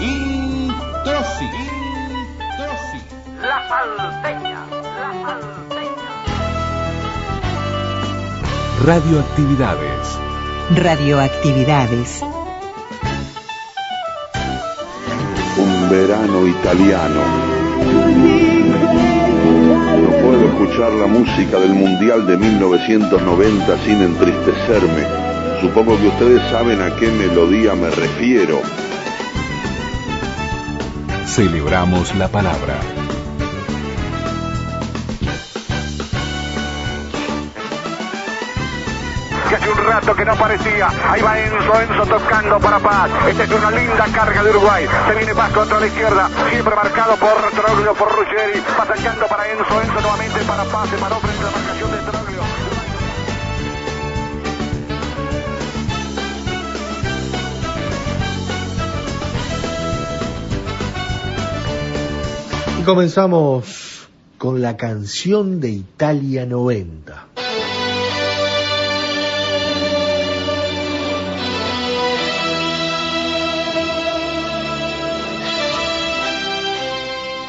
Introsi. La salteña, la salteña. Radioactividades. Radioactividades. un verano italiano. No puedo escuchar la música del Mundial de 1990 sin entristecerme. Supongo que ustedes saben a qué melodía me refiero. Celebramos la palabra. que hace un rato que no aparecía. Ahí va Enzo, Enzo tocando para Paz. Esta es una linda carga de Uruguay. Se viene Paz contra la izquierda, siempre marcado por Troglio, por Ruggeri. Va para Enzo, Enzo nuevamente para Paz. Se paró frente a la marcación de Troglio. Y comenzamos con la canción de Italia 90.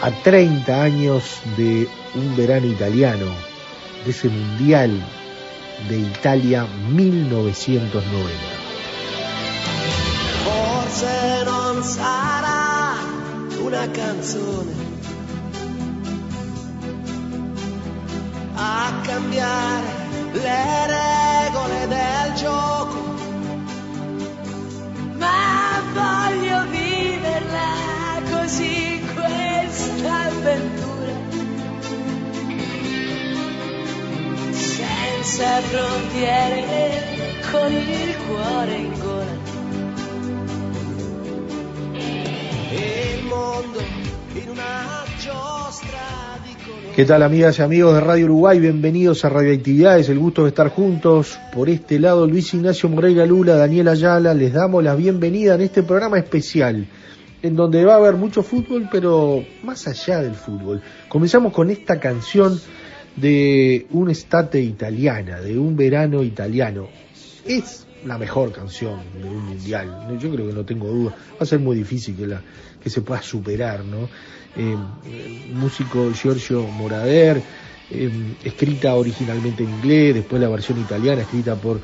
A 30 años de un verano italiano, de ese mundial de Italia 1990. Forse non sarà una canzone a cambiare le regole del gioco, ma voglio viverla così questa avventura, senza frontiere, con il cuore in gola. E il mondo in una giostra. ¿Qué tal amigas y amigos de Radio Uruguay? Bienvenidos a Radioactividades, el gusto de estar juntos. Por este lado, Luis Ignacio Moreira Lula, Daniel Ayala, les damos la bienvenida en este programa especial, en donde va a haber mucho fútbol, pero más allá del fútbol. Comenzamos con esta canción de un estate italiana, de un verano italiano. Es la mejor canción de un mundial, yo creo que no tengo duda. Va a ser muy difícil que, la, que se pueda superar, ¿no? Eh, músico Giorgio Morader, eh, escrita originalmente en inglés, después la versión italiana escrita por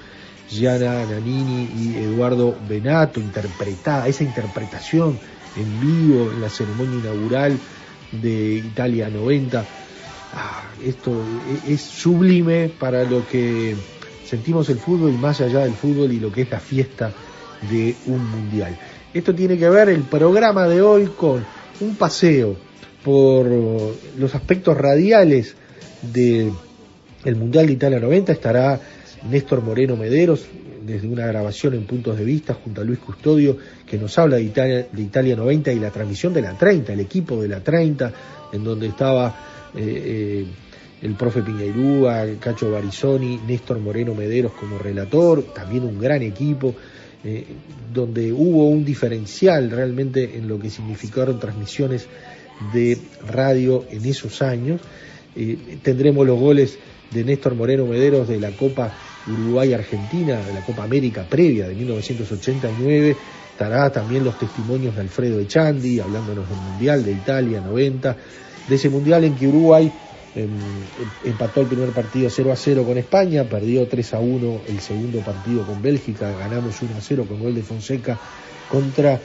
Gianna Nannini y Eduardo Benato, interpretada, esa interpretación en vivo en la ceremonia inaugural de Italia 90. Ah, esto e- es sublime para lo que sentimos el fútbol y más allá del fútbol y lo que es la fiesta de un mundial. Esto tiene que ver el programa de hoy con un paseo por los aspectos radiales de el Mundial de Italia 90. Estará Néstor Moreno Mederos desde una grabación en puntos de vista junto a Luis Custodio que nos habla de Italia, de Italia 90 y la transmisión de la 30, el equipo de la 30, en donde estaba eh, eh, el profe Piñairúa, Cacho Barizoni, Néstor Moreno Mederos como relator, también un gran equipo, eh, donde hubo un diferencial realmente en lo que significaron transmisiones de radio en esos años. Eh, tendremos los goles de Néstor Moreno Mederos de la Copa Uruguay-Argentina, de la Copa América previa de 1989. Estará también los testimonios de Alfredo Echandi, hablándonos del Mundial de Italia 90, de ese Mundial en que Uruguay empató el primer partido 0 a 0 con España, perdió 3 a 1 el segundo partido con Bélgica, ganamos 1 a 0 con gol de Fonseca contra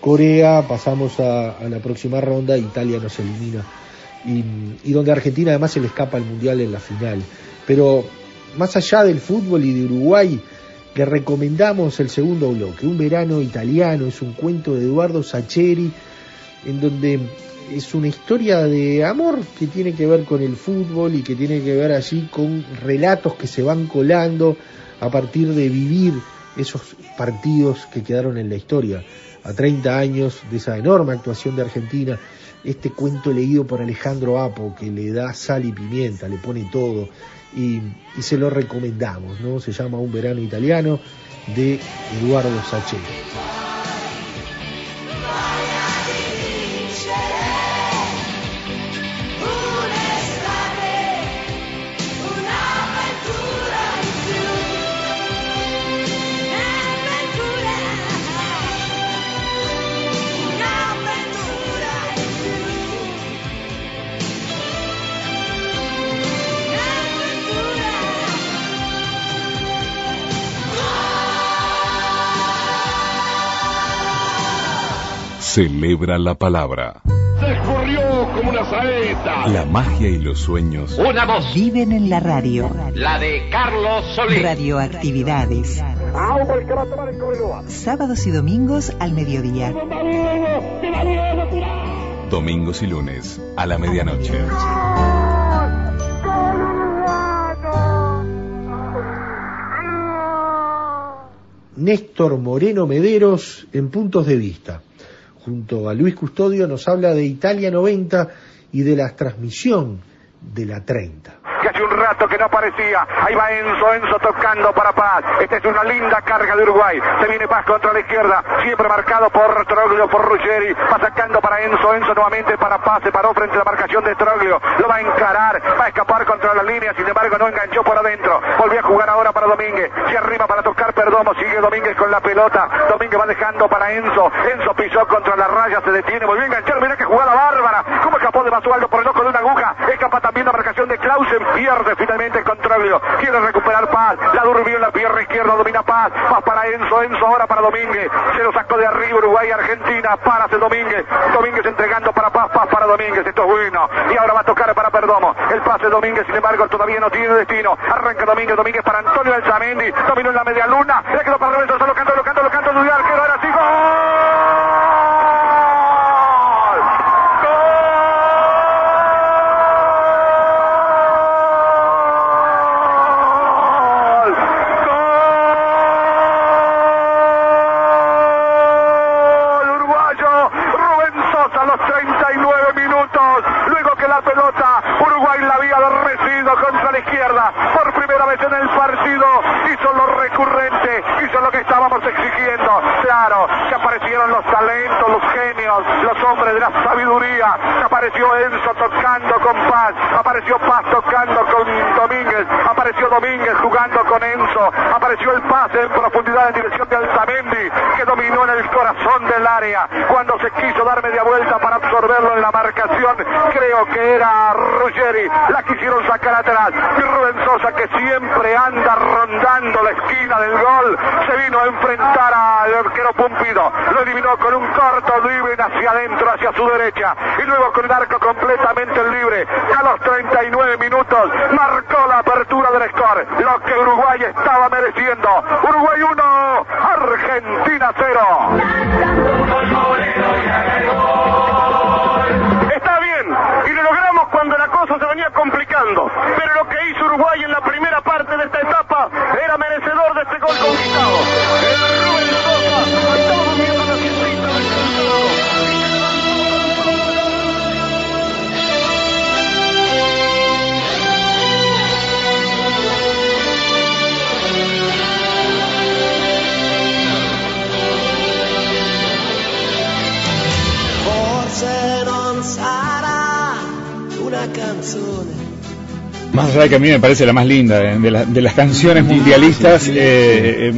Corea, pasamos a, la próxima ronda, Italia nos elimina y, y donde Argentina además se le escapa el Mundial en la final. Pero más allá del fútbol y de Uruguay, le recomendamos el segundo bloque, Un verano italiano, es un cuento de Eduardo Sacheri, en donde es una historia de amor que tiene que ver con el fútbol y que tiene que ver allí con relatos que se van colando a partir de vivir esos partidos que quedaron en la historia. a 30 años de esa enorme actuación de Argentina, este cuento leído por Alejandro Apo, que le da sal y pimienta, le pone todo, y, se lo recomendamos, ¿no? Se llama Un verano italiano de Eduardo Sacheri. Celebra la palabra. Se escurrió como una saeta. La magia y los sueños Una voz, Viven en la radio. la de Carlos Solís. Radioactividades. Sábados y domingos al mediodía. Domingos y lunes a la medianoche. Néstor Moreno Mederos en Puntos de Vista. Junto a Luis Custodio nos habla de Italia 90 y de la transmisión de la 30. Que hace un rato que no aparecía. Ahí va Enzo, Enzo tocando para Paz. Esta es una linda carga de Uruguay. Se viene Paz contra la izquierda, siempre marcado por Troglio, por Ruggeri. Va sacando para Enzo, Enzo nuevamente para Paz. Se paró frente a la marcación de Troglio. Lo va a encarar, va a escapar contra la línea. Sin embargo, no enganchó por adentro. Volvió a jugar ahora para Domínguez. Se arriba para tocar Perdomo. Sigue Domínguez con la pelota. Domínguez va dejando para Enzo. Enzo pisó contra la raya, se detiene. Volvió a enganchar. Mira que jugada bárbara. ¿Cómo escapó de Basualdo por el ojo de una aguja? Escapa también la marcación de Clausen. Pierde finalmente el control. Quiere recuperar Paz. La durmió en la pierna izquierda. Domina Paz. Paz para Enzo. Enzo ahora para Domínguez. Se lo sacó de arriba Uruguay, Argentina. Párase Domínguez. Domínguez entregando para Paz. Paz para Domínguez. Esto es bueno. Y ahora va a tocar para Perdomo. El pase de Domínguez, sin embargo, todavía no tiene destino. Arranca Domínguez. Domínguez para Antonio Alzamendi. Dominó en la media luna. Le quedó para Roberto. Solo canto, lo canto, lo canto. Luis Arquero. Ahora sí. ¡Gol! ¡Gol! ¡Gol! Uruguayo Rubén Sosa a los 39 minutos. Luego que la pelota Uruguay la había recibido contra la izquierda. Por primera vez en el partido hizo lo recurrente, hizo lo que estábamos exigiendo. Claro, que aparecieron los talentos, los genios, los hombres de la sabiduría. Que apareció Enzo tocando con Paz, apareció Paz tocando con Domínguez, apareció Domínguez jugando con Enzo, apareció el pase en profundidad en dirección de Altamendi, que dominó en el corazón del área. Cuando se quiso dar media vuelta para absorberlo en la marcación, creo que era Ruggeri, la quisieron sacar atrás. Y Rubén Sosa, que siempre anda rondando la esquina del gol, se vino a enfrentar al arquero Pumpido. Lo eliminó con un corto libre hacia adentro, hacia su derecha. Y luego con el arco completamente libre. A los 39 minutos marcó la apertura del score. Lo que Uruguay estaba mereciendo. Uruguay Más allá de que a mí me parece la más linda de, de la- de las canciones mundialistas, eh, eh,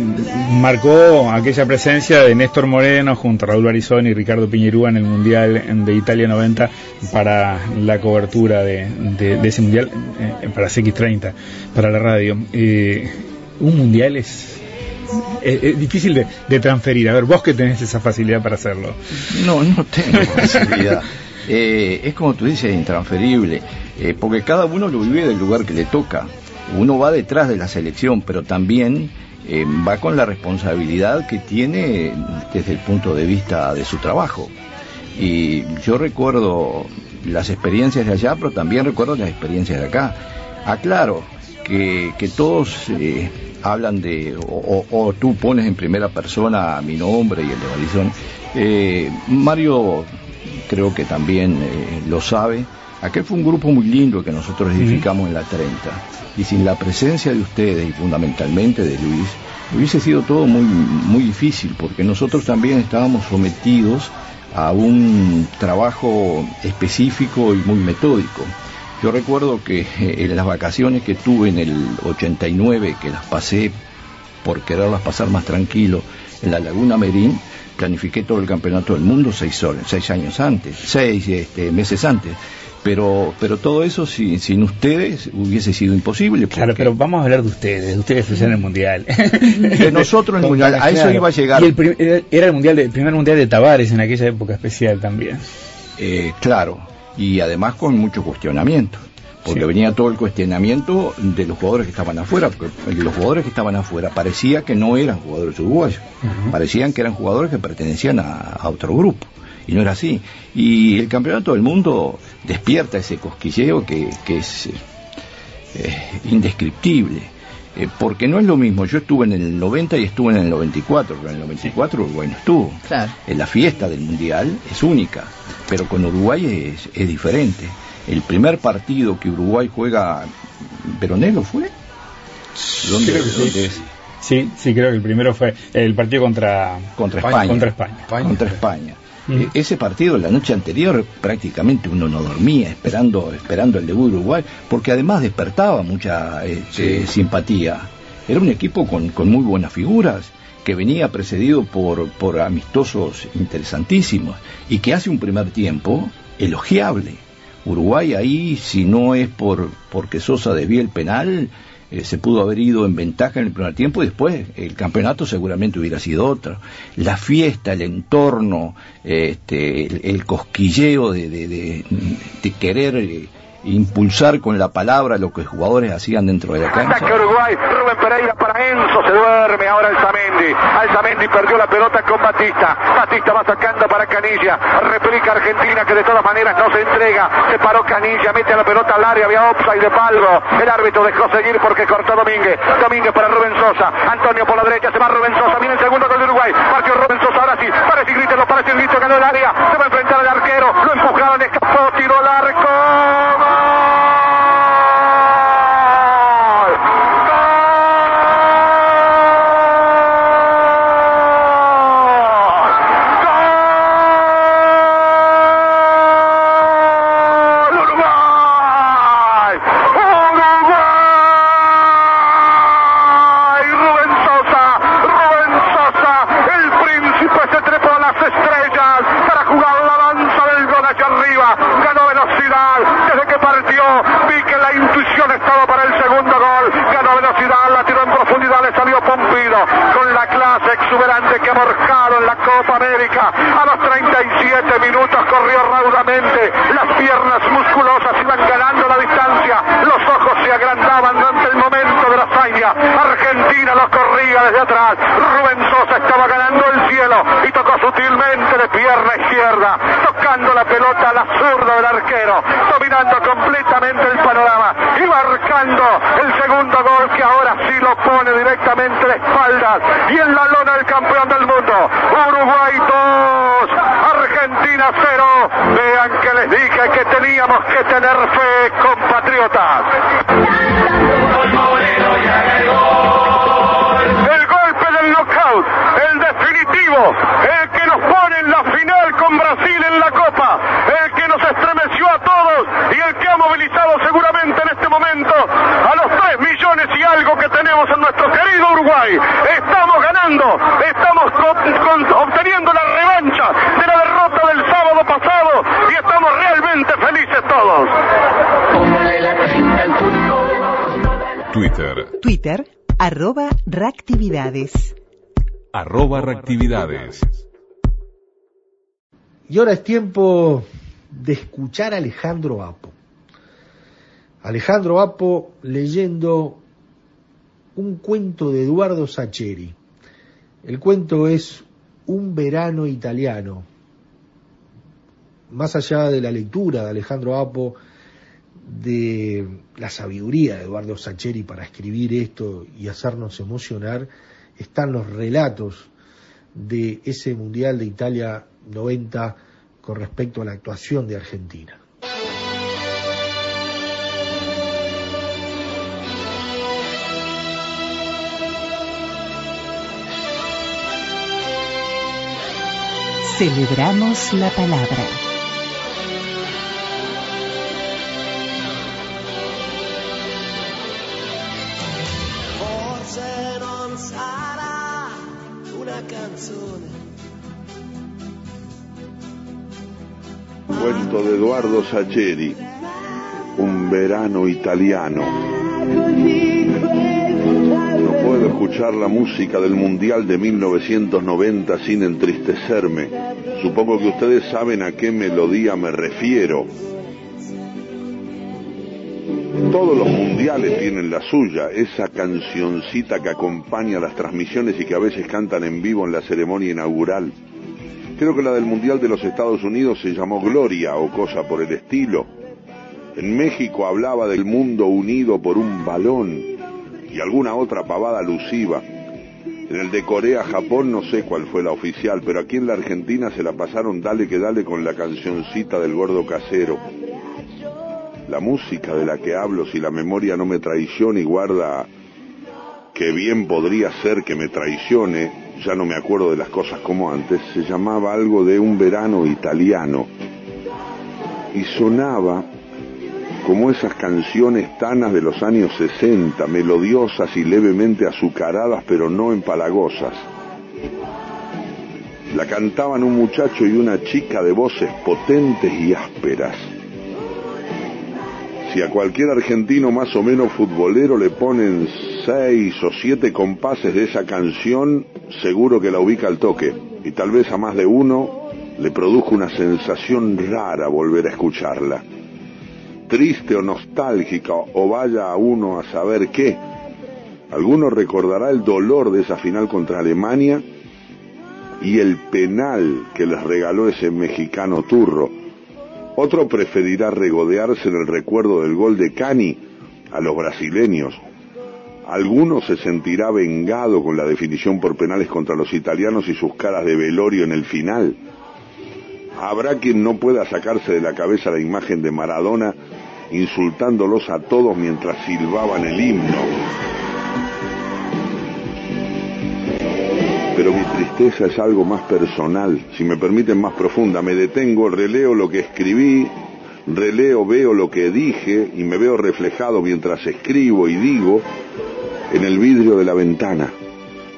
marcó aquella presencia de Néstor Moreno junto a Raúl Barizón y Ricardo Piñerúa en el Mundial de Italia 90 para la cobertura de, de- de ese Mundial, eh, para CX30, para la radio. Eh, un Mundial es, es- es difícil de, de transferir. A ver, vos que tenés esa facilidad para hacerlo. No, no tengo facilidad. Eh, es como tú dices, intransferible, eh, porque cada uno lo vive del lugar que le toca. Uno va detrás de la selección, pero también eh, va con la responsabilidad que tiene desde el punto de vista de su trabajo. Y yo recuerdo las experiencias de allá, pero también recuerdo las experiencias de acá. Aclaro que, que todos hablan de, o, o- tú pones en primera persona mi nombre y el de Marisol, Eh, Mario creo que también eh, lo sabe. Aquel fue un grupo muy lindo que nosotros edificamos en la 30. Y sin la presencia de ustedes y fundamentalmente de Luis, hubiese sido todo muy, muy difícil porque nosotros también estábamos sometidos a un trabajo específico y muy metódico. Yo recuerdo que eh, en las vacaciones que tuve en el 89, que las pasé por quererlas pasar más tranquilo en la Laguna Merín, planifiqué todo el campeonato del mundo seis, horas, seis años antes, seis este, meses antes. Pero, pero todo eso sin, sin ustedes hubiese sido imposible. Claro, pero vamos a hablar de ustedes, de ustedes en el mundial. De nosotros en el mundial, a eso Claro. iba a llegar. Y el era- era el mundial de- el primer mundial de Tavares en aquella época especial también. Eh, claro, y además con mucho cuestionamiento, porque Sí. venía todo el cuestionamiento de los jugadores que estaban afuera, porque los jugadores que estaban afuera parecía que no eran jugadores uruguayos, parecían que eran jugadores que pertenecían a, a otro grupo, y no era así. Y el campeonato del mundo despierta ese cosquilleo que, que es eh, eh, indescriptible. Eh, porque no es lo mismo, yo estuve en el 90 y estuve en el 94, pero en el 94 Uruguay no estuvo. Claro. Eh, La fiesta del Mundial es única, pero con Uruguay es, es diferente. El primer partido que Uruguay juega, ¿Veronelo fue? ¿Dónde, Creo que sí. es? Sí, sí, creo que el primero fue el partido contra, Contra España. Contra España. Contra España. Mm. Eh, ese partido la noche anterior prácticamente uno no dormía esperando esperando el debut de Uruguay porque además despertaba mucha este, simpatía era un equipo con, con muy buenas figuras que venía precedido por, por amistosos interesantísimos y que hace un primer tiempo elogiable Uruguay ahí si no es por porque Sosa desvía el penal eh, se pudo haber ido en ventaja en el primer tiempo y después el campeonato seguramente hubiera sido otro. La fiesta, el entorno, eh, este, el, cosquilleo de, de- de- de querer eh, impulsar con la palabra lo que los jugadores hacían dentro de la cancha. Ataque Uruguay, Rubén Pereira para Enzo, se duerme ahora Alzamendi. Alzamendi perdió la pelota con Batista. Batista va sacando para Canilla. Replica Argentina que de todas maneras no se entrega. Se paró Canilla, mete la pelota al área, había offside de Palgo. El árbitro dejó seguir porque cortó Domínguez. Domínguez para Rubén Sosa. Antonio por la derecha, se va Rubén Sosa. Viene el segundo gol de Uruguay. Partió Rubén Sosa, ahora sí. Parece y grítelo, parece y grito, ganó el área. Se va a enfrentar al arquero. Lo empujaron, escapó, ganando, estamos con- con- obteniendo la revancha de la derrota del sábado pasado y estamos realmente felices todos. Twitter, Twitter, arroba reactividades. arroba reactividades. Y ahora es tiempo de escuchar a Alejandro Apo. Alejandro Apo leyendo un cuento de Eduardo Sacheri. El cuento es Un verano italiano. Más allá de la lectura de Alejandro Apo, de la sabiduría de Eduardo Sacheri para escribir esto y hacernos emocionar, están los relatos de ese Mundial de Italia 90 con respecto a la actuación de Argentina. Celebramos la palabra. Forse non una canzone. Cuento de Eduardo Sacheri, Un verano italiano. Escuchar la música del Mundial de 1990 sin entristecerme. Supongo que ustedes saben a qué melodía me refiero. Todos los mundiales tienen la suya, esa cancioncita que acompaña las transmisiones y que a veces cantan en vivo en la ceremonia inaugural. Creo que la del Mundial de los Estados Unidos se llamó Gloria o cosa por el estilo. En México hablaba del mundo unido por un balón y alguna otra pavada alusiva. En el de Corea-Japón no sé cuál fue la oficial, pero aquí en la Argentina se la pasaron dale que dale con la cancioncita del gordo casero. La música de la que hablo, si la memoria no me traiciona y guarda que bien podría ser que me traicione, ya no me acuerdo de las cosas como antes, se llamaba algo de un verano italiano y sonaba como esas canciones tanas de los años 60, melodiosas y levemente azucaradas pero no empalagosas. La cantaban un muchacho y una chica de voces potentes y ásperas. Si a cualquier argentino más o menos futbolero le ponen seis o siete compases de esa canción, seguro que la ubica al toque. Y tal vez a más de uno le produjo una sensación rara volver a escucharla. Triste o nostálgica, o vaya a uno a saber qué. Alguno recordará el dolor de esa final contra Alemania y el penal que les regaló ese mexicano turro. Otro preferirá regodearse en el recuerdo del gol de Cani a los brasileños. Alguno se sentirá vengado con la definición por penales contra los italianos y sus caras de velorio en el final. Habrá quien no pueda sacarse de la cabeza la imagen de Maradona insultándolos a todos mientras silbaban el himno. Pero mi tristeza es algo más personal, si me permiten más profunda. Me detengo, releo lo que escribí, releo, veo lo que dije y me veo reflejado mientras escribo y digo en el vidrio de la ventana.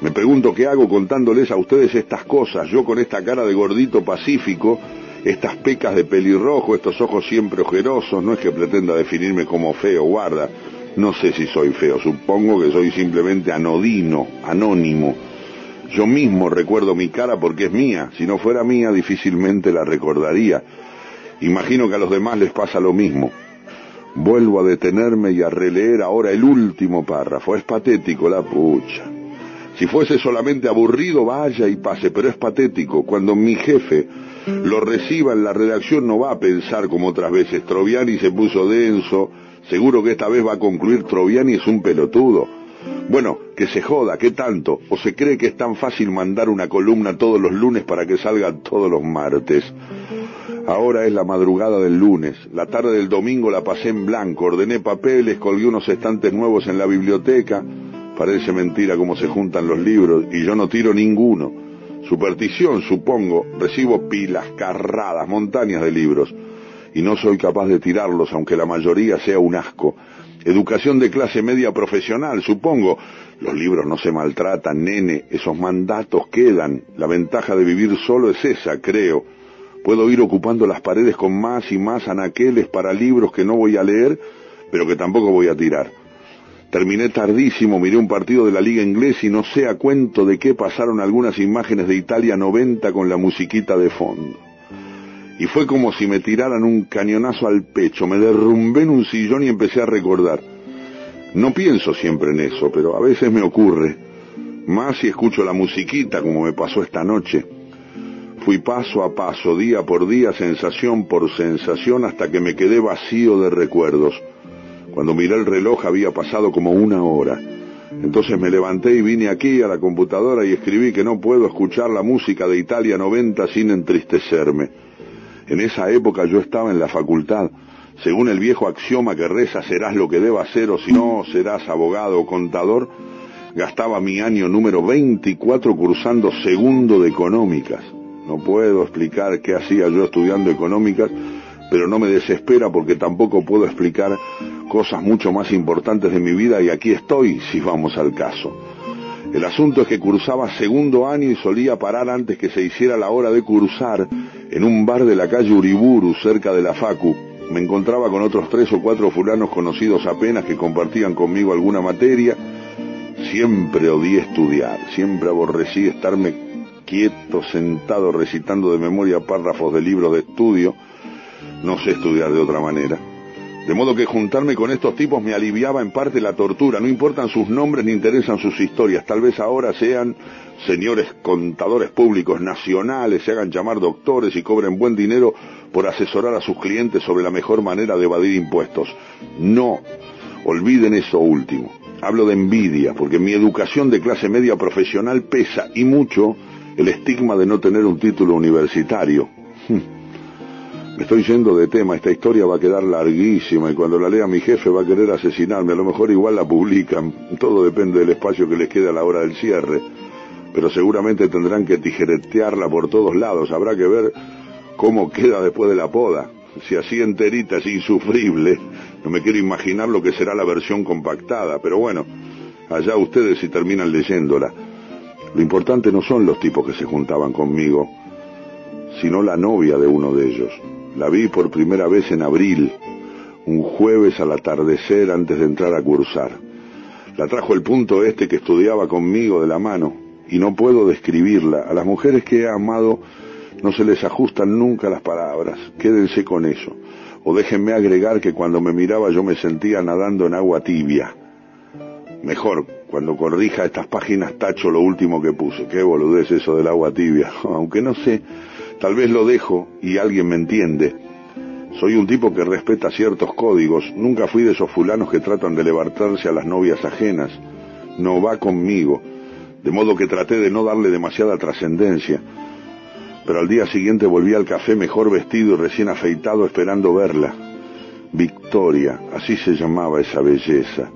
Me pregunto qué hago contándoles a ustedes estas cosas, yo con esta cara de gordito pacífico, estas pecas de pelirrojo, estos ojos siempre ojerosos, no es que pretenda definirme como feo, guarda, no sé si soy feo, supongo que soy simplemente anodino, anónimo. Yo mismo recuerdo mi cara porque es mía, si no fuera mía difícilmente la recordaría. Imagino que a los demás les pasa lo mismo. Vuelvo a detenerme y a releer ahora el último párrafo. Es patético la pucha. Si fuese solamente aburrido, vaya y pase, pero es patético. Cuando mi jefe lo reciba en la redacción no va a pensar como otras veces. Troviani se puso denso, seguro que esta vez va a concluir Troviani es un pelotudo. Bueno, que se joda, ¿qué tanto? ¿O se cree que es tan fácil mandar una columna todos los lunes para que salga todos los martes? Ahora es la madrugada del lunes, la tarde del domingo la pasé en blanco, ordené papeles, colgué unos estantes nuevos en la biblioteca, parece mentira cómo se juntan los libros, y yo no tiro ninguno. Superstición, supongo, recibo pilas, carradas, montañas de libros, y no soy capaz de tirarlos, aunque la mayoría sea un asco. Educación de clase media profesional, supongo. Los libros no se maltratan, nene, esos mandatos quedan. La ventaja de vivir solo es esa, creo. Puedo ir ocupando las paredes con más y más anaqueles para libros que no voy a leer, pero que tampoco voy a tirar. Terminé tardísimo, miré un partido de la liga inglesa y no sé a cuento de qué pasaron algunas imágenes de Italia 90 con la musiquita de fondo. Y fue como si me tiraran un cañonazo al pecho, me derrumbé en un sillón y empecé a recordar. No pienso siempre en eso, pero a veces me ocurre. Más si escucho la musiquita como me pasó esta noche. Fui paso a paso, día por día, sensación por sensación, hasta que me quedé vacío de recuerdos. Cuando miré el reloj había pasado como una hora. Entonces me levanté y vine aquí a la computadora y escribí que no puedo escuchar la música de Italia 90 sin entristecerme. En esa época yo estaba en la facultad. Según el viejo axioma que reza serás lo que debas ser o si no serás abogado o contador, gastaba mi año número 24 cursando segundo de económicas. No puedo explicar qué hacía yo estudiando económicas, pero no me desespera porque tampoco puedo explicar cosas mucho más importantes de mi vida y aquí estoy si vamos al caso. El asunto es que cursaba segundo año y solía parar antes que se hiciera la hora de cursar en un bar de la calle Uriburu cerca de la Facu. Me encontraba con otros tres o cuatro fulanos conocidos apenas que compartían conmigo alguna materia. Siempre odié estudiar, siempre aborrecí estarme quieto, sentado, recitando de memoria párrafos de libros de estudio. No sé estudiar de otra manera. De modo que juntarme con estos tipos me aliviaba en parte la tortura. No importan sus nombres ni interesan sus historias. Tal vez ahora sean señores contadores públicos nacionales, se hagan llamar doctores y cobren buen dinero por asesorar a sus clientes sobre la mejor manera de evadir impuestos. No, olviden eso último. Hablo de envidia, porque mi educación de clase media profesional pesa y mucho el estigma de no tener un título universitario. Me estoy yendo de tema, esta historia va a quedar larguísima y cuando la lea mi jefe va a querer asesinarme, a lo mejor igual la publican, todo depende del espacio que les quede a la hora del cierre, pero seguramente tendrán que tijeretearla por todos lados, habrá que ver cómo queda después de la poda, si así enterita es insufrible, no me quiero imaginar lo que será la versión compactada, pero bueno, allá ustedes si terminan leyéndola. Lo importante no son los tipos que se juntaban conmigo, sino la novia de uno de ellos. La vi por primera vez en abril, un jueves al atardecer antes de entrar a cursar. La trajo el punto este que estudiaba conmigo de la mano, y no puedo describirla. A las mujeres que he amado no se les ajustan nunca las palabras, quédense con eso. O déjenme agregar que cuando me miraba yo me sentía nadando en agua tibia. Mejor, cuando corrija estas páginas tacho lo último que puse. Qué boludez eso del agua tibia. Aunque no sé, tal vez lo dejo y alguien me entiende. Soy un tipo que respeta ciertos códigos. Nunca fui de esos fulanos que tratan de levantarse a las novias ajenas. No va conmigo. De modo que traté de no darle demasiada trascendencia. Pero al día siguiente volví al café mejor vestido y recién afeitado esperando verla. Victoria, así se llamaba esa belleza.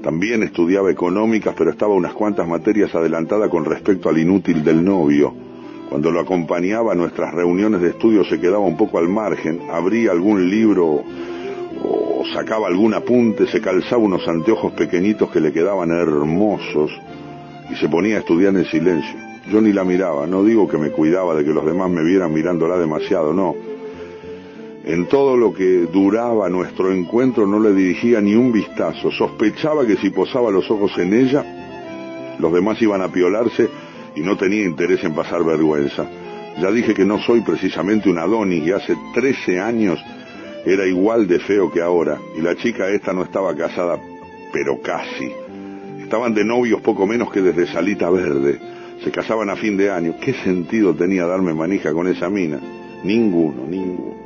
También estudiaba económicas, pero estaba unas cuantas materias adelantada con respecto al inútil del novio. Cuando lo acompañaba a nuestras reuniones de estudio se quedaba un poco al margen, abría algún libro o sacaba algún apunte, se calzaba unos anteojos pequeñitos que le quedaban hermosos y se ponía a estudiar en silencio. Yo ni la miraba, no digo que me cuidaba de que los demás me vieran mirándola demasiado, no. En todo lo que duraba nuestro encuentro no le dirigía ni un vistazo. Sospechaba que si posaba los ojos en ella, los demás iban a piolarse y no tenía interés en pasar vergüenza. Ya dije que no soy precisamente un Adonis y hace 13 años era igual de feo que ahora. Y la chica esta no estaba casada, pero casi. Estaban de novios poco menos que desde Salita Verde. Se casaban a fin de año. ¿Qué sentido tenía darme manija con esa mina? Ninguno, ninguno.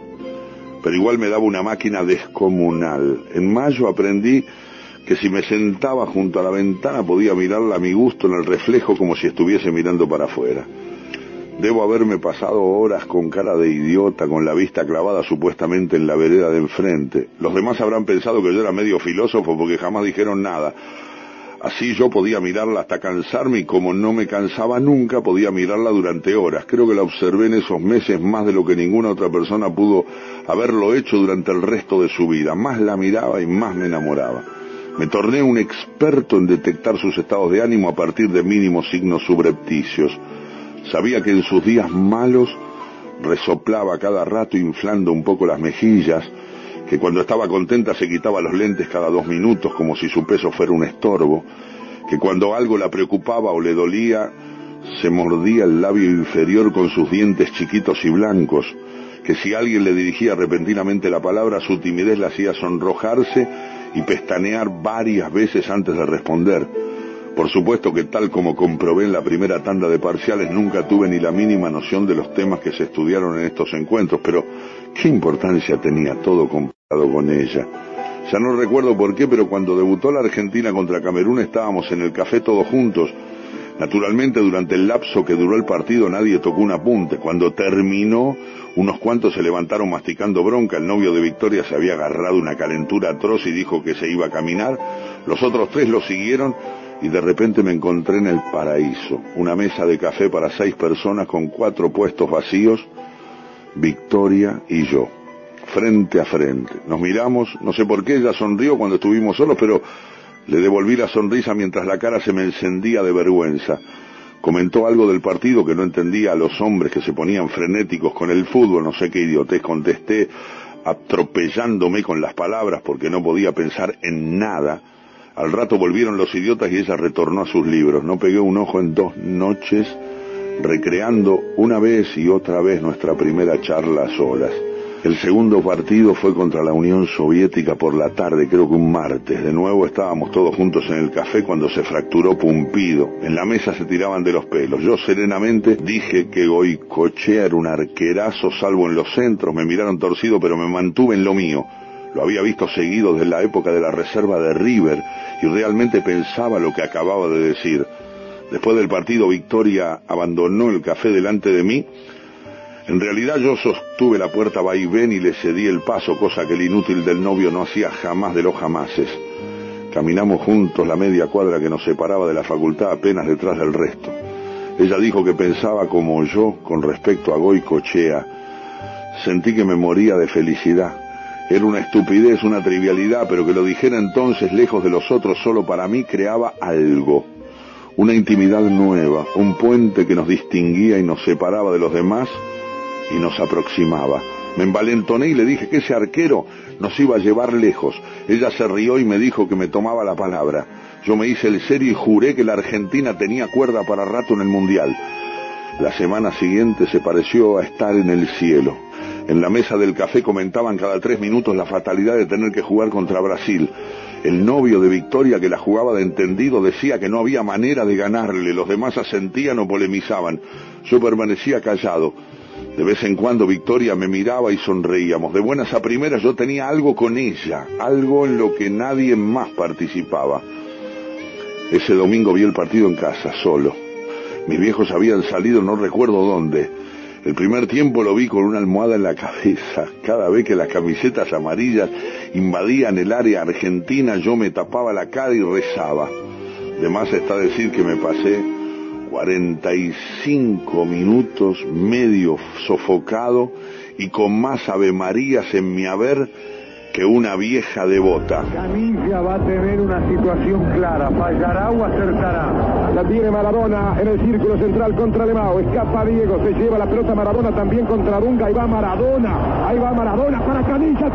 Pero igual me daba una máquina descomunal. En mayo aprendí que si me sentaba junto a la ventana podía mirarla a mi gusto en el reflejo como si estuviese mirando para afuera. Debo haberme pasado horas con cara de idiota, con la vista clavada supuestamente en la vereda de enfrente. Los demás habrán pensado que yo era medio filósofo porque jamás dijeron nada. Así yo podía mirarla hasta cansarme y como no me cansaba nunca, podía mirarla durante horas. Creo que la observé en esos meses más de lo que ninguna otra persona pudo haberlo hecho durante el resto de su vida. Más la miraba y más me enamoraba. Me torné un experto en detectar sus estados de ánimo a partir de mínimos signos subrepticios. Sabía que en sus días malos resoplaba cada rato inflando un poco las mejillas, que cuando estaba contenta se quitaba los lentes cada dos minutos como si su peso fuera un estorbo, que cuando algo la preocupaba o le dolía, se mordía el labio inferior con sus dientes chiquitos y blancos, que si alguien le dirigía repentinamente la palabra, su timidez la hacía sonrojarse y pestanear varias veces antes de responder. Por supuesto que tal como comprobé en la primera tanda de parciales, nunca tuve ni la mínima noción de los temas que se estudiaron en estos encuentros, pero ¿qué importancia tenía todo comparado con ella? Ya no recuerdo por qué, pero cuando debutó la Argentina contra Camerún estábamos en el café todos juntos. Naturalmente, durante el lapso que duró el partido nadie tocó un apunte. Cuando terminó, unos cuantos se levantaron masticando bronca. El novio de Victoria se había agarrado una calentura atroz y dijo que se iba a caminar. Los otros tres lo siguieron y de repente me encontré en el paraíso. Una mesa de café para seis personas con cuatro puestos vacíos, Victoria y yo frente a frente. Nos miramos, no sé por qué ella sonrió cuando estuvimos solos, pero le devolví la sonrisa mientras la cara se me encendía de vergüenza. Comentó algo del partido que no entendía a los hombres que se ponían frenéticos con el fútbol, no sé qué idiotez contesté, atropellándome con las palabras porque no podía pensar en nada. Al rato volvieron los idiotas y ella retornó a sus libros. No pegué un ojo en dos noches, recreando una vez y otra vez nuestra primera charla a solas. El segundo partido fue contra la Unión Soviética por la tarde, creo que un martes. De nuevo estábamos todos juntos en el café cuando se fracturó Pumpido. En la mesa se tiraban de los pelos. Yo serenamente dije que Goicochea era un arquerazo salvo en los centros. Me miraron torcido pero me mantuve en lo mío. Lo había visto seguido desde la época de la reserva de River y realmente pensaba lo que acababa de decir. Después del partido Victoria abandonó el café delante de mí en realidad yo sostuve la puerta vaivén y le cedí el paso, cosa que el inútil del novio no hacía jamás de los jamases. Caminamos juntos la media cuadra que nos separaba de la facultad apenas detrás del resto. Ella dijo que pensaba como yo con respecto a Goicochea. Sentí que me moría de felicidad. Era una estupidez, una trivialidad, pero que lo dijera entonces lejos de los otros solo para mí creaba algo. Una intimidad nueva, un puente que nos distinguía y nos separaba de los demás y nos aproximaba. Me envalentoné y le dije que ese arquero nos iba a llevar lejos. Ella se rió y me dijo que me tomaba la palabra. Yo me hice el serio y juré que la Argentina tenía cuerda para rato en el Mundial. La semana siguiente se pareció a estar en el cielo. En la mesa del café comentaban cada tres minutos la fatalidad de tener que jugar contra Brasil. El novio de Victoria, que la jugaba de entendido, decía que no había manera de ganarle. Los demás asentían o polemizaban. Yo permanecía callado. De vez en cuando Victoria me miraba y sonreíamos. De buenas a primeras yo tenía algo con ella, algo en lo que nadie más participaba. Ese domingo vi el partido en casa, solo. Mis viejos habían salido no recuerdo dónde. El primer tiempo lo vi con una almohada en la cabeza. Cada vez que las camisetas amarillas invadían el área argentina yo me tapaba la cara y rezaba. De más está decir que me pasé 45 minutos medio sofocado y con más avemarías en mi haber que una vieja devota. Canilla va a tener una situación clara, fallará o acertará. La tiene Maradona en el círculo central contra Lemao, escapa Diego, se lleva la pelota Maradona también contra Dunga, ahí va Maradona, ahí va Maradona para Canilla,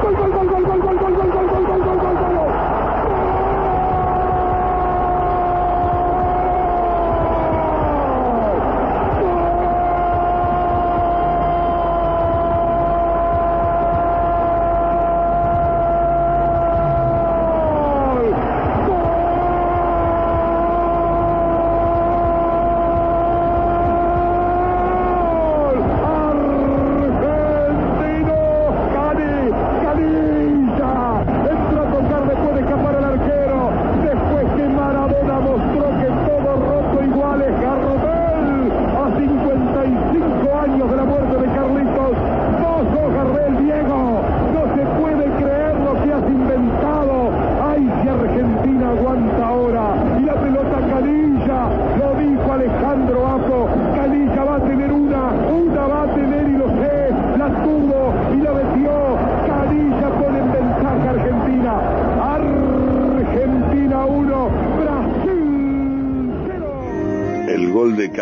gol gol gol gol gol gol gol gol gol gol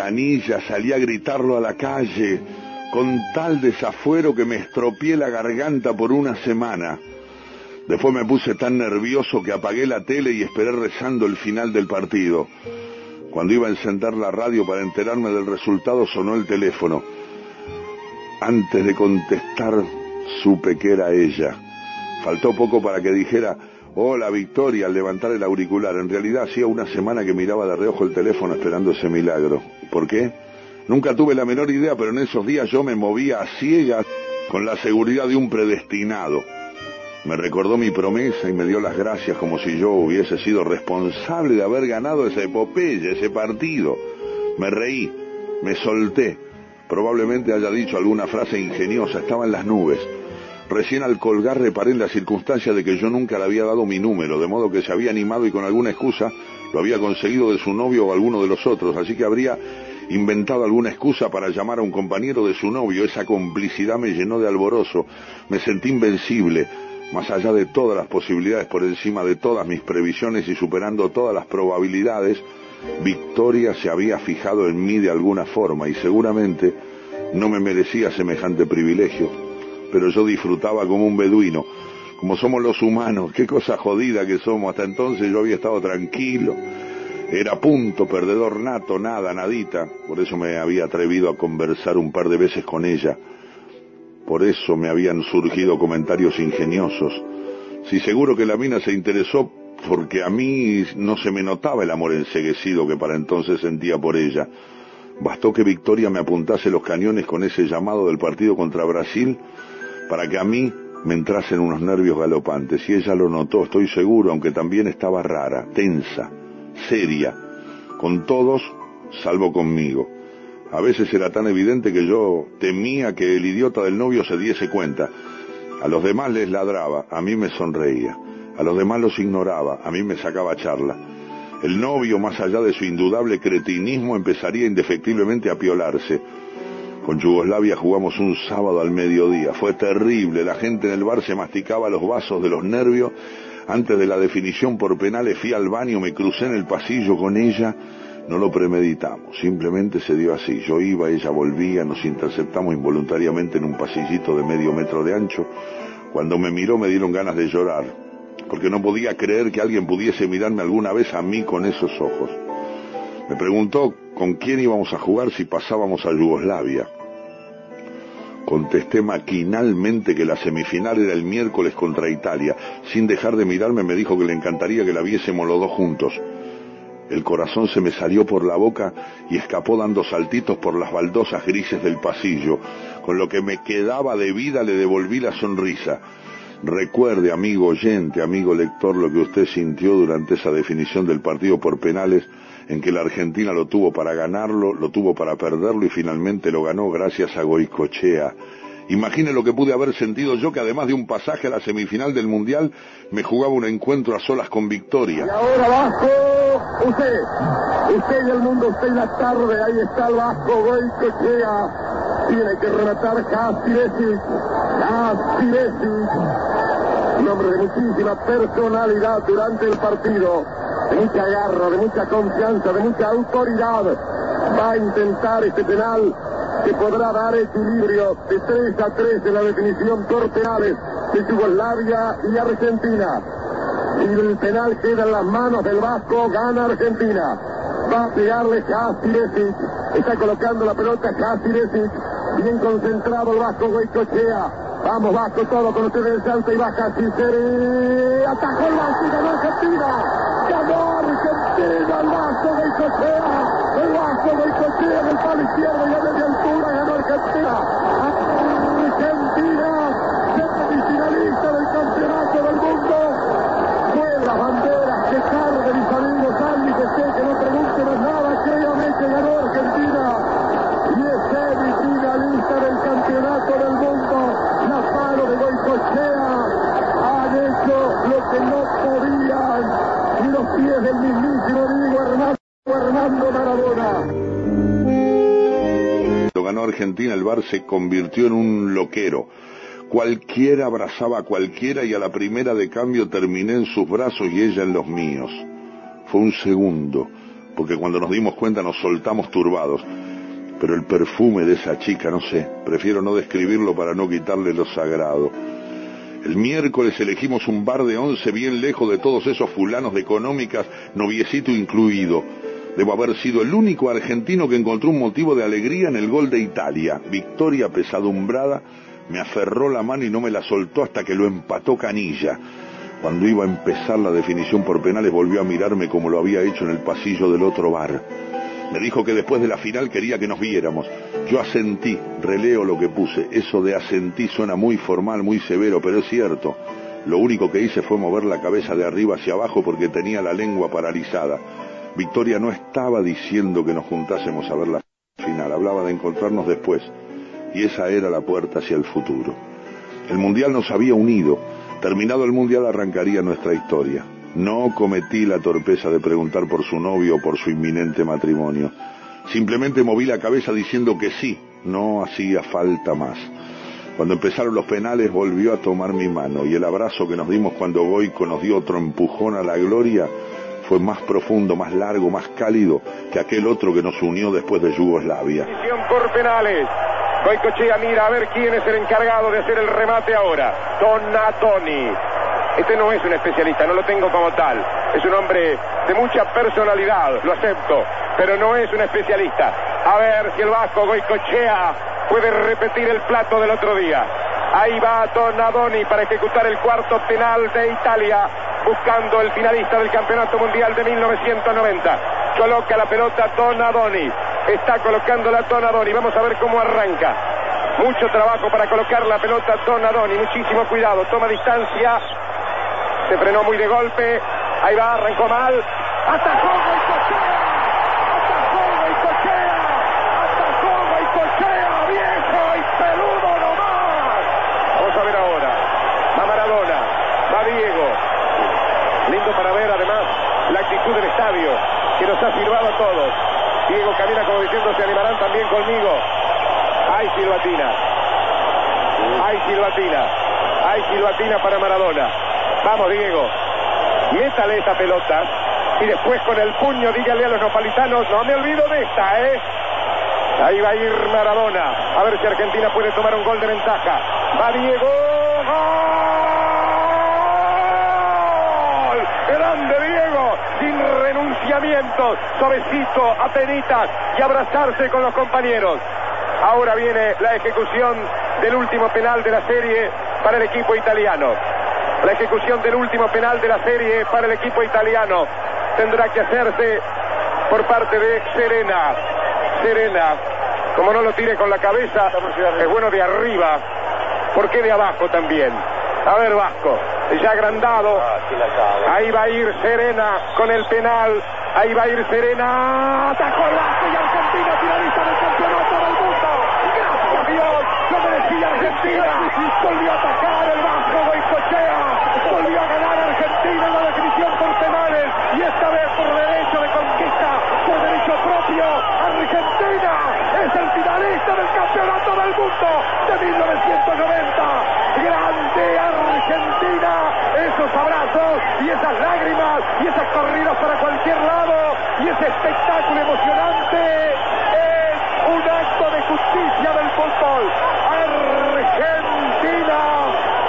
Canilla, salí a gritarlo a la calle, con tal desafuero que me estropeé la garganta por una semana. Después me puse tan nervioso que apagué la tele y esperé rezando el final del partido. Cuando iba a encender la radio para enterarme del resultado sonó el teléfono. Antes de contestar supe que era ella. Faltó poco para que dijera, hola Victoria, al levantar el auricular. En realidad hacía una semana que miraba de reojo el teléfono esperando ese milagro. ¿Por qué? Nunca tuve la menor idea, pero en esos días yo me movía a ciegas con la seguridad de un predestinado. Me recordó mi promesa y me dio las gracias como si yo hubiese sido responsable de haber ganado esa epopeya, ese partido. Me reí, me solté. Probablemente haya dicho alguna frase ingeniosa, estaba en las nubes. Recién al colgar reparé en la circunstancia de que yo nunca le había dado mi número, de modo que se había animado y con alguna excusa lo había conseguido de su novio o alguno de los otros, así que habría inventado alguna excusa para llamar a un compañero de su novio. Esa complicidad me llenó de alborozo, me sentí invencible, más allá de todas las posibilidades, por encima de todas mis previsiones y superando todas las probabilidades, Victoria se había fijado en mí de alguna forma y seguramente no me merecía semejante privilegio, pero yo disfrutaba como un beduino, como somos los humanos, qué cosa jodida que somos, hasta entonces yo había estado tranquilo, era punto, perdedor nato, nada, nadita, por eso me había atrevido a conversar un par de veces con ella, por eso me habían surgido comentarios ingeniosos, si seguro que la mina se interesó porque a mí no se me notaba el amor enseguecido que para entonces sentía por ella. Bastó que Victoria me apuntase los cañones con ese llamado del partido contra Brasil para que a mí me entrasen unos nervios galopantes. Y ella lo notó, estoy seguro, aunque también estaba rara, tensa, seria, con todos, salvo conmigo. A veces era tan evidente que yo temía que el idiota del novio se diese cuenta. A los demás les ladraba, a mí me sonreía. A los demás los ignoraba, a mí me sacaba charla. El novio, más allá de su indudable cretinismo, empezaría indefectiblemente a piolarse. Con Yugoslavia jugamos un sábado al mediodía. Fue terrible. La gente en el bar se masticaba los vasos de los nervios. Antes de la definición por penales fui al baño, me crucé en el pasillo con ella. No lo premeditamos, simplemente se dio así. Yo iba, ella volvía, nos interceptamos involuntariamente en un pasillito de medio metro de ancho. Cuando me miró me dieron ganas de llorar, porque no podía creer que alguien pudiese mirarme alguna vez a mí con esos ojos. Me preguntó con quién íbamos a jugar si pasábamos a Yugoslavia. Contesté maquinalmente que la semifinal era el miércoles contra Italia. Sin dejar de mirarme me dijo que le encantaría que la viésemos los dos juntos. El corazón se me salió por la boca y escapó dando saltitos por las baldosas grises del pasillo. Con lo que me quedaba de vida le devolví la sonrisa. Recuerde, amigo oyente, amigo lector, lo que usted sintió durante esa definición del partido por penales en que la Argentina lo tuvo para ganarlo, lo tuvo para perderlo y finalmente lo ganó gracias a Goicochea. Imagine lo que pude haber sentido yo que además de un pasaje a la semifinal del Mundial, me jugaba un encuentro a solas con victoria. Y ahora Vasco, usted, usted y el mundo, usted y la tarde, ahí está el Vasco Goicochea. Tiene que rematar Castiresic, Castiresic, un hombre de muchísima personalidad durante el partido de mucha garra, de mucha confianza, de mucha autoridad. Va a intentar este penal que podrá dar equilibrio de 3 a 3 en la definición por penales de Yugoslavia y Argentina. Y el penal queda en las manos del Vasco, gana Argentina. Va a pegarle Jasiresic, está colocando la pelota Jasiresic, bien concentrado el Vasco Goicochea. Vamos Vasco, todo con ustedes salto y baja Ciceri. Atajó el Vasco y ganó Argentina. Ganó Argentina el Vasco Goicochea. El Vasco Goicochea en el palo izquierdo y a media altura ganó Argentina. Argentina, Argentina, el bar se convirtió en un loquero. Cualquiera abrazaba a cualquiera y a la primera de cambio terminé en sus brazos y ella en los míos. Fue un segundo, porque cuando nos dimos cuenta nos soltamos turbados. Pero el perfume de esa chica, no sé, prefiero no describirlo para no quitarle lo sagrado. El miércoles elegimos un bar de once bien lejos de todos esos fulanos de económicas, noviecito incluido. Debo haber sido el único argentino que encontró un motivo de alegría en el gol de Italia. Victoria pesadumbrada me aferró la mano y no me la soltó hasta que lo empató Canilla. Cuando iba a empezar la definición por penales volvió a mirarme como lo había hecho en el pasillo del otro bar. Me dijo que después de la final quería que nos viéramos. Yo asentí, releo lo que puse. Eso de asentí suena muy formal, muy severo, pero es cierto. Lo único que hice fue mover la cabeza de arriba hacia abajo porque tenía la lengua paralizada. Victoria no estaba diciendo que nos juntásemos a ver la final, hablaba de encontrarnos después. Y esa era la puerta hacia el futuro. El Mundial nos había unido. Terminado el Mundial arrancaría nuestra historia. No cometí la torpeza de preguntar por su novio o por su inminente matrimonio. Simplemente moví la cabeza diciendo que sí, no hacía falta más. Cuando empezaron los penales volvió a tomar mi mano y el abrazo que nos dimos cuando Goico nos dio otro empujón a la gloria fue más profundo, más largo, más cálido que aquel otro que nos unió después de Yugoslavia. Por penales. Goicochea mira a ver quién es el encargado de hacer el remate ahora. Donatoni. Este no es un especialista, no lo tengo como tal. Es un hombre de mucha personalidad, lo acepto, pero no es un especialista. A ver si el Vasco Goicochea puede repetir el plato del otro día. Ahí va Tonadoni para ejecutar el cuarto penal de Italia, buscando el finalista del Campeonato Mundial de 1990. Coloca la pelota Tonadoni. Está colocando la Tonadoni. Vamos a ver cómo arranca. Mucho trabajo para colocar la pelota Tonadoni. Muchísimo cuidado. Toma distancia. Se frenó muy de golpe. Ahí va, arrancó mal. Atajó Goicochea. Atajó Goicochea. Atajó Goicochea. Viejo y peludo nomás. Vamos a ver ahora. Va Maradona. Va Diego. Lindo para ver además la actitud del estadio que nos ha sirvado a todos. Diego camina como diciendo se animarán también conmigo. Hay silbatina. Hay silbatina. Hay silbatina para Maradona. Vamos, Diego. Métale esa pelota. Y después con el puño dígale a los nopalitanos, no me olvido de esta, ¿eh? Ahí va a ir Maradona. A ver si Argentina puede tomar un gol de ventaja. Va Diego. ¡Gol! Grande Diego. Sin renunciamientos. Suavecito, apenitas. Y abrazarse con los compañeros. Ahora viene la ejecución del último penal de la serie para el equipo italiano. La ejecución del último penal de la serie para el equipo italiano tendrá que hacerse por parte de Serena. Serena, como no lo tire con la cabeza, es bueno de arriba. ¿Por qué de abajo también? A ver, Vasco, ya agrandado. Ahí va a ir Serena con el penal. Ahí va a ir Serena. Atacó el Vasco y Argentina finalista del campeonato del mundo. Gracias Dios, lo merecía Argentina. Volvió a atacar el Vasco Goicochea. Volvió a ganar Argentina en la definición por penales. Y esta vez por derecho de conquista, por derecho propio. Argentina es el finalista del campeonato del mundo de 1990. Grande Argentina. Esos abrazos y esas lágrimas y esas corridas para cualquier lado y ese espectáculo emocionante es un acto de justicia del fútbol. Argentina,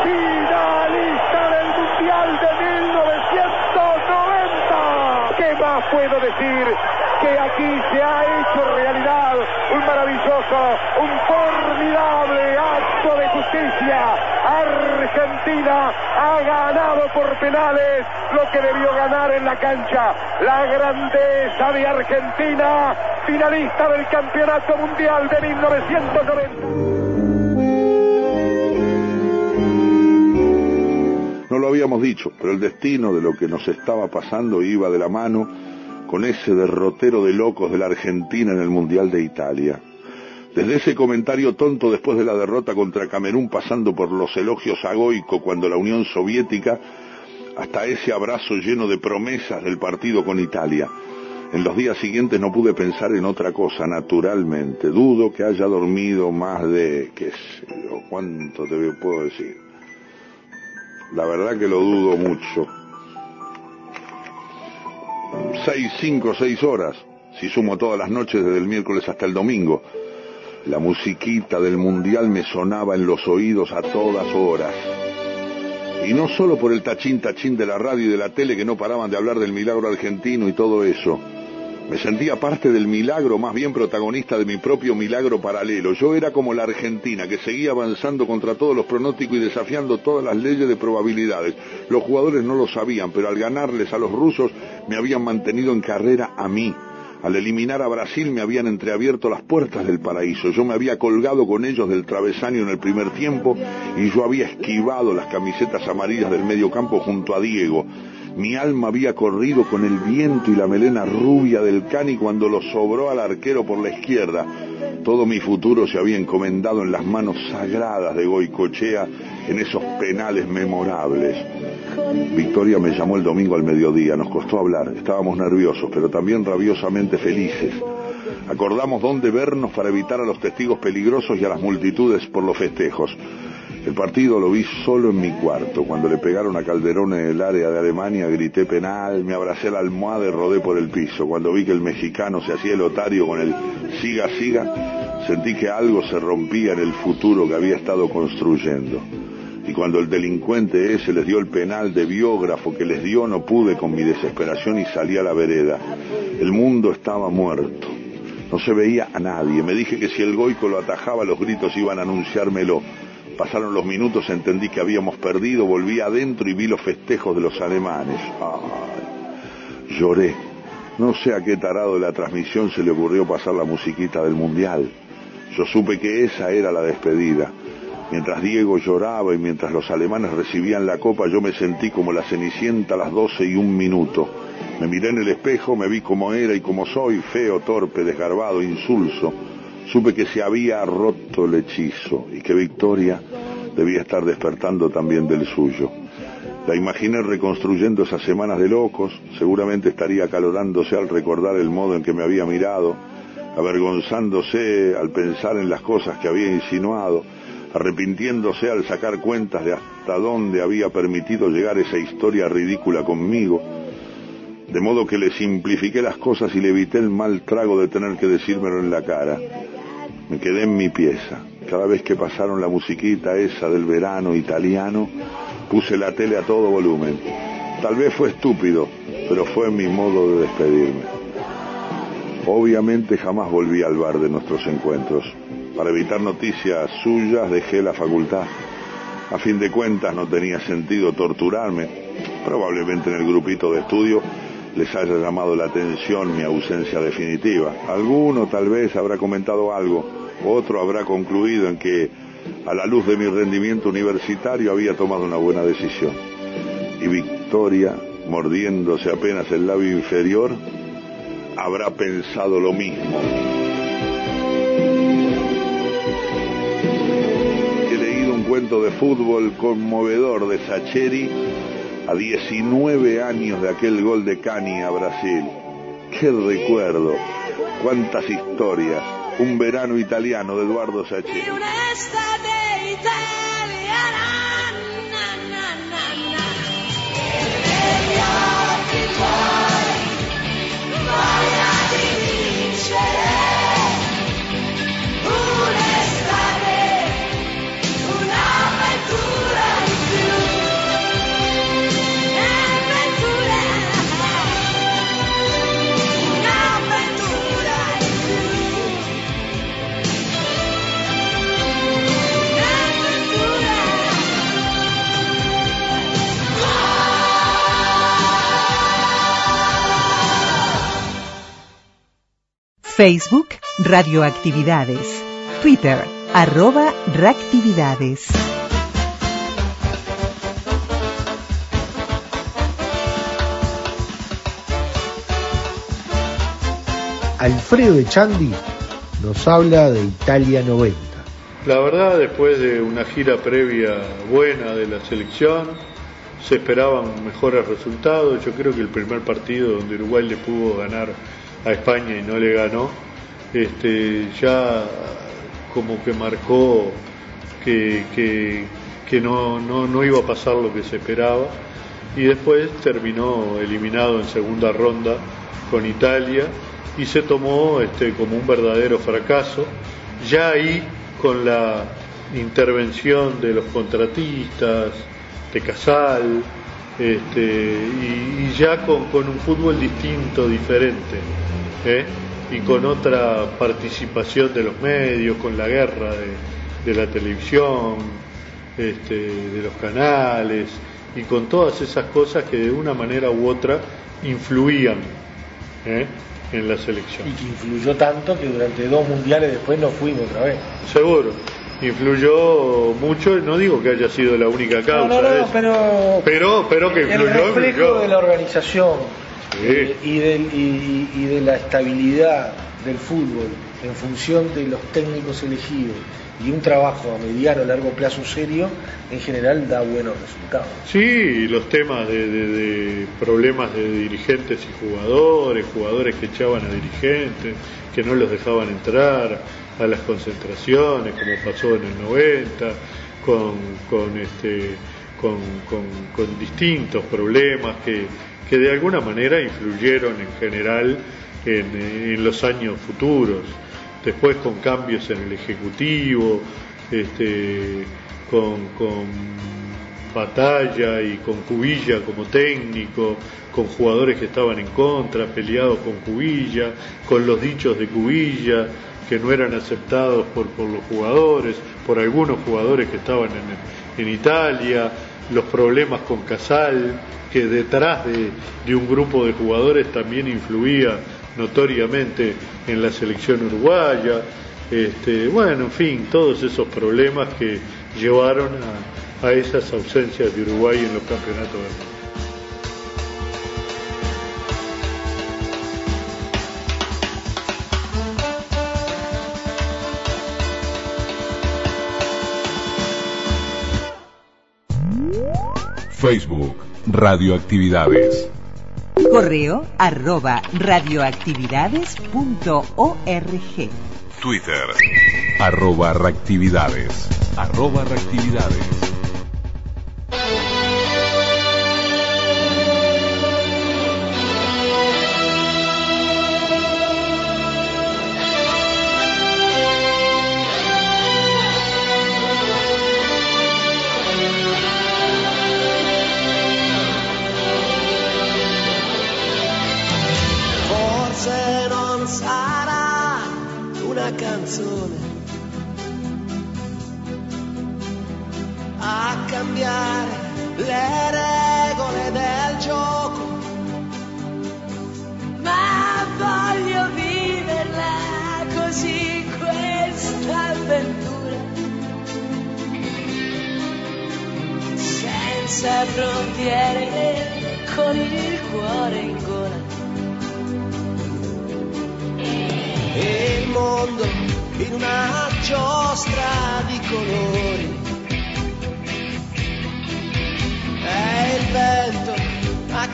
finalista del Mundial de 1990. ¿Qué más puedo decir? Que aquí se ha hecho realidad un maravilloso, un formidable acto de justicia. Argentina ha ganado por penales lo que debió ganar en la cancha. La grandeza de Argentina, finalista del Campeonato Mundial de 1990. No lo habíamos dicho, pero el destino de lo que nos estaba pasando iba de la mano con ese derrotero de locos de la Argentina en el Mundial de Italia. Desde ese comentario tonto después de la derrota contra Camerún, pasando por los elogios a Goico cuando la Unión Soviética, hasta ese abrazo lleno de promesas del partido con Italia. En los días siguientes no pude pensar en otra cosa, naturalmente. Dudo que haya dormido más de, qué sé yo, cuánto te puedo decir. La verdad que lo dudo mucho. Seis, cinco, seis horas, si sumo todas las noches desde el miércoles hasta el domingo. La musiquita del mundial me sonaba en los oídos a todas horas. Y no solo por el tachín tachín de la radio y de la tele que no paraban de hablar del milagro argentino y todo eso. Me sentía parte del milagro, más bien protagonista de mi propio milagro paralelo. Yo era como la Argentina, que seguía avanzando contra todos los pronósticos y desafiando todas las leyes de probabilidades. Los jugadores no lo sabían, pero al ganarles a los rusos me habían mantenido en carrera a mí. Al eliminar a Brasil me habían entreabierto las puertas del paraíso. Yo me había colgado con ellos del travesaño en el primer tiempo y yo había esquivado las camisetas amarillas del medio campo junto a Diego. Mi alma había corrido con el viento y la melena rubia del cani cuando lo sobró al arquero por la izquierda. Todo mi futuro se había encomendado en las manos sagradas de Goicochea en esos penales memorables. Victoria me llamó el domingo al mediodía, nos costó hablar, estábamos nerviosos, pero también rabiosamente felices. Acordamos dónde vernos para evitar a los testigos peligrosos y a las multitudes por los festejos. El partido lo vi solo en mi cuarto. Cuando le pegaron a Calderón en el área de Alemania, grité penal, me abracé la almohada y rodé por el piso. Cuando vi que el mexicano se hacía el otario con el siga, siga, sentí que algo se rompía en el futuro que había estado construyendo. Y cuando el delincuente ese les dio el penal de biógrafo que les dio, no pude con mi desesperación y salí a la vereda. El mundo estaba muerto. No se veía a nadie. Me dije que si el goico lo atajaba, los gritos iban a anunciármelo. Pasaron los minutos, entendí que habíamos perdido, volví adentro y vi los festejos de los alemanes. Lloré. No sé a qué tarado de la transmisión se le ocurrió pasar la musiquita del mundial. Yo supe que esa era la despedida. Mientras Diego lloraba y mientras los alemanes recibían la copa, yo me sentí como la cenicienta a las doce y un minuto. Me miré en el espejo, me vi como era y como soy, feo, torpe, desgarbado, insulso. Supe que se había roto el hechizo y que Victoria debía estar despertando también del suyo. La imaginé reconstruyendo esas semanas de locos, seguramente estaría acalorándose al recordar el modo en que me había mirado, avergonzándose al pensar en las cosas que había insinuado, arrepintiéndose al sacar cuentas de hasta dónde había permitido llegar esa historia ridícula conmigo, de modo que le simplifiqué las cosas y le evité el mal trago de tener que decírmelo en la cara. Me quedé en mi pieza. Cada vez que pasaron la musiquita esa del verano italiano, puse la tele a todo volumen. Tal vez fue estúpido, pero fue mi modo de despedirme. Obviamente jamás volví al bar de nuestros encuentros. Para evitar noticias suyas dejé la facultad. A fin de cuentas no tenía sentido torturarme. Probablemente en el grupito de estudio les haya llamado la atención mi ausencia definitiva. Alguno tal vez habrá comentado algo, otro habrá concluido en que a la luz de mi rendimiento universitario había tomado una buena decisión. Y Victoria, mordiéndose apenas el labio inferior, habrá pensado lo mismo. Cuento de fútbol conmovedor de Sacheri a 19 años de aquel gol de Cani a Brasil. ¡Qué recuerdo! ¡Cuántas historias! Un verano italiano de Eduardo Sacheri. Facebook Radioactividades. Twitter arroba reactividades. Alfredo Echandi nos habla de Italia 90. La verdad, después de una gira previa buena de la selección, se esperaban mejores resultados. Yo creo que el primer partido donde Uruguay le pudo ganar a España y no le ganó, este, ya como que marcó que, que, que no, no, no iba a pasar lo que se esperaba. Y después terminó eliminado en segunda ronda con Italia y se tomó este, como un verdadero fracaso, ya ahí con la intervención de los contratistas, de Casal, este, y, y, ya con, con, un fútbol distinto, diferente, ¿eh? y con otra participación de los medios, con la guerra de, de la televisión, este, de los canales, y con todas esas cosas que de una manera u otra influían ¿eh? en la selección. Y que influyó tanto que durante dos mundiales después nos fuimos otra vez. Seguro. Influyó mucho, no digo que haya sido la única causa, no, no, pero, pero, pero que el influyó, reflejo influyó. de la organización Sí. eh, y, del- y- y de la estabilidad del fútbol en función de los técnicos elegidos y un trabajo a mediano o largo plazo serio, en general da buenos resultados. Sí, los temas de, de- de problemas de dirigentes y jugadores, jugadores que echaban a dirigentes, que no los dejaban entrar a las concentraciones, como pasó en el 90, con, con, este, con, con- distintos problemas que, que de alguna manera influyeron en general en, en los años futuros. Después con cambios en el Ejecutivo, este, con, con Batalla y con Cubilla como técnico, con jugadores que estaban en contra, peleados con Cubilla, con los dichos de Cubilla que no eran aceptados por, por los jugadores, por algunos jugadores que estaban en, Italia, los problemas con Casal, que detrás de, de un grupo de jugadores también influía notoriamente en la selección uruguaya. Este, bueno, en fin, todos esos problemas que llevaron a, a esas ausencias de Uruguay en los campeonatos del mundo. Facebook, Radioactividades. Correo arroba radioactividades.org. Twitter, arroba reactividades. Arroba reactividades.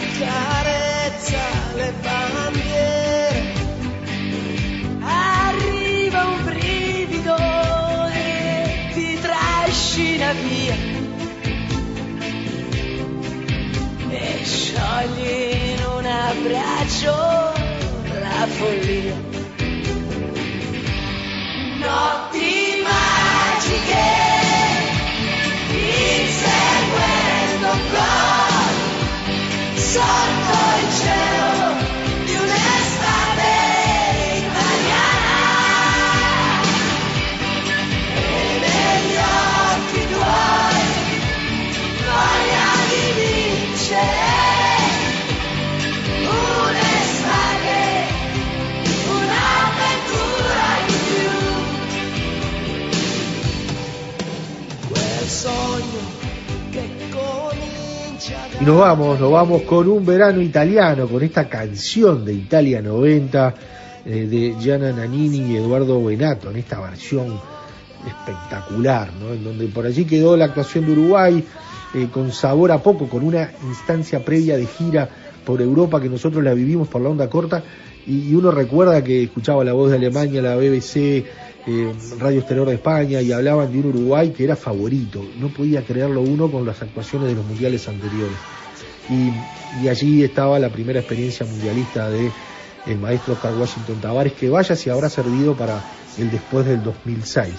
Accarezza le bandiere. arriva un brivido e ti trascina via e sciogli in un abbraccio la follia notti magiche inseguendo gol Stop! Y nos vamos, nos vamos con un verano italiano, con esta canción de Italia 90 eh, de Gianna Nannini y Eduardo Benato, en esta versión espectacular, ¿no? en donde por allí quedó la actuación de Uruguay eh, con sabor a poco, con una instancia previa de gira por Europa que nosotros la vivimos por la onda corta y, y uno recuerda que escuchaba la voz de Alemania, la BBC, eh, Radio Exterior de España y hablaban de un Uruguay que era favorito. No podía creerlo uno con las actuaciones de los mundiales anteriores. Y, allí estaba la primera experiencia mundialista de el maestro Oscar Washington Tavares, que vaya si habrá servido para el después del 2006.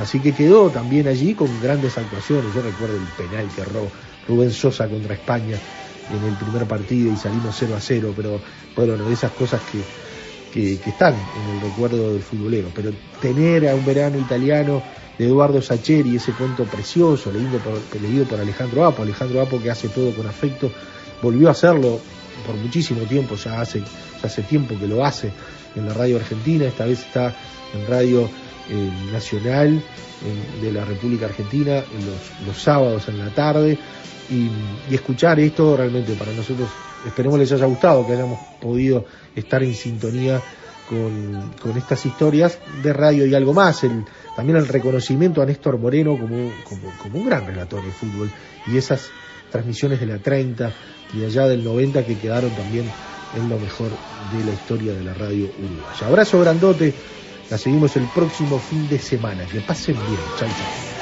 Así que quedó también allí con grandes actuaciones. Yo recuerdo el penal que erró Rubén Sosa contra España en el primer partido y salimos 0 a 0, pero bueno, de esas cosas que, que, están en el recuerdo del futbolero. Pero tener a un verano italiano de Eduardo Sacheri, ese cuento precioso, leído por, Alejandro Apo, Alejandro Apo que hace todo con afecto, volvió a hacerlo por muchísimo tiempo, ya hace, ya hace tiempo que lo hace en la radio argentina, esta vez está en radio eh, nacional eh, de la República Argentina en los, los sábados en la tarde y, y escuchar esto realmente para nosotros esperemos les haya gustado, que hayamos podido estar en sintonía con, con estas historias de radio y algo más. El, también el reconocimiento a Néstor Moreno como, como, como un gran relator de fútbol y esas transmisiones de la 30 y allá del 90 que quedaron también en lo mejor de la historia de la radio uruguaya. Abrazo grandote, la seguimos el próximo fin de semana. Que pasen bien. Chau, chau.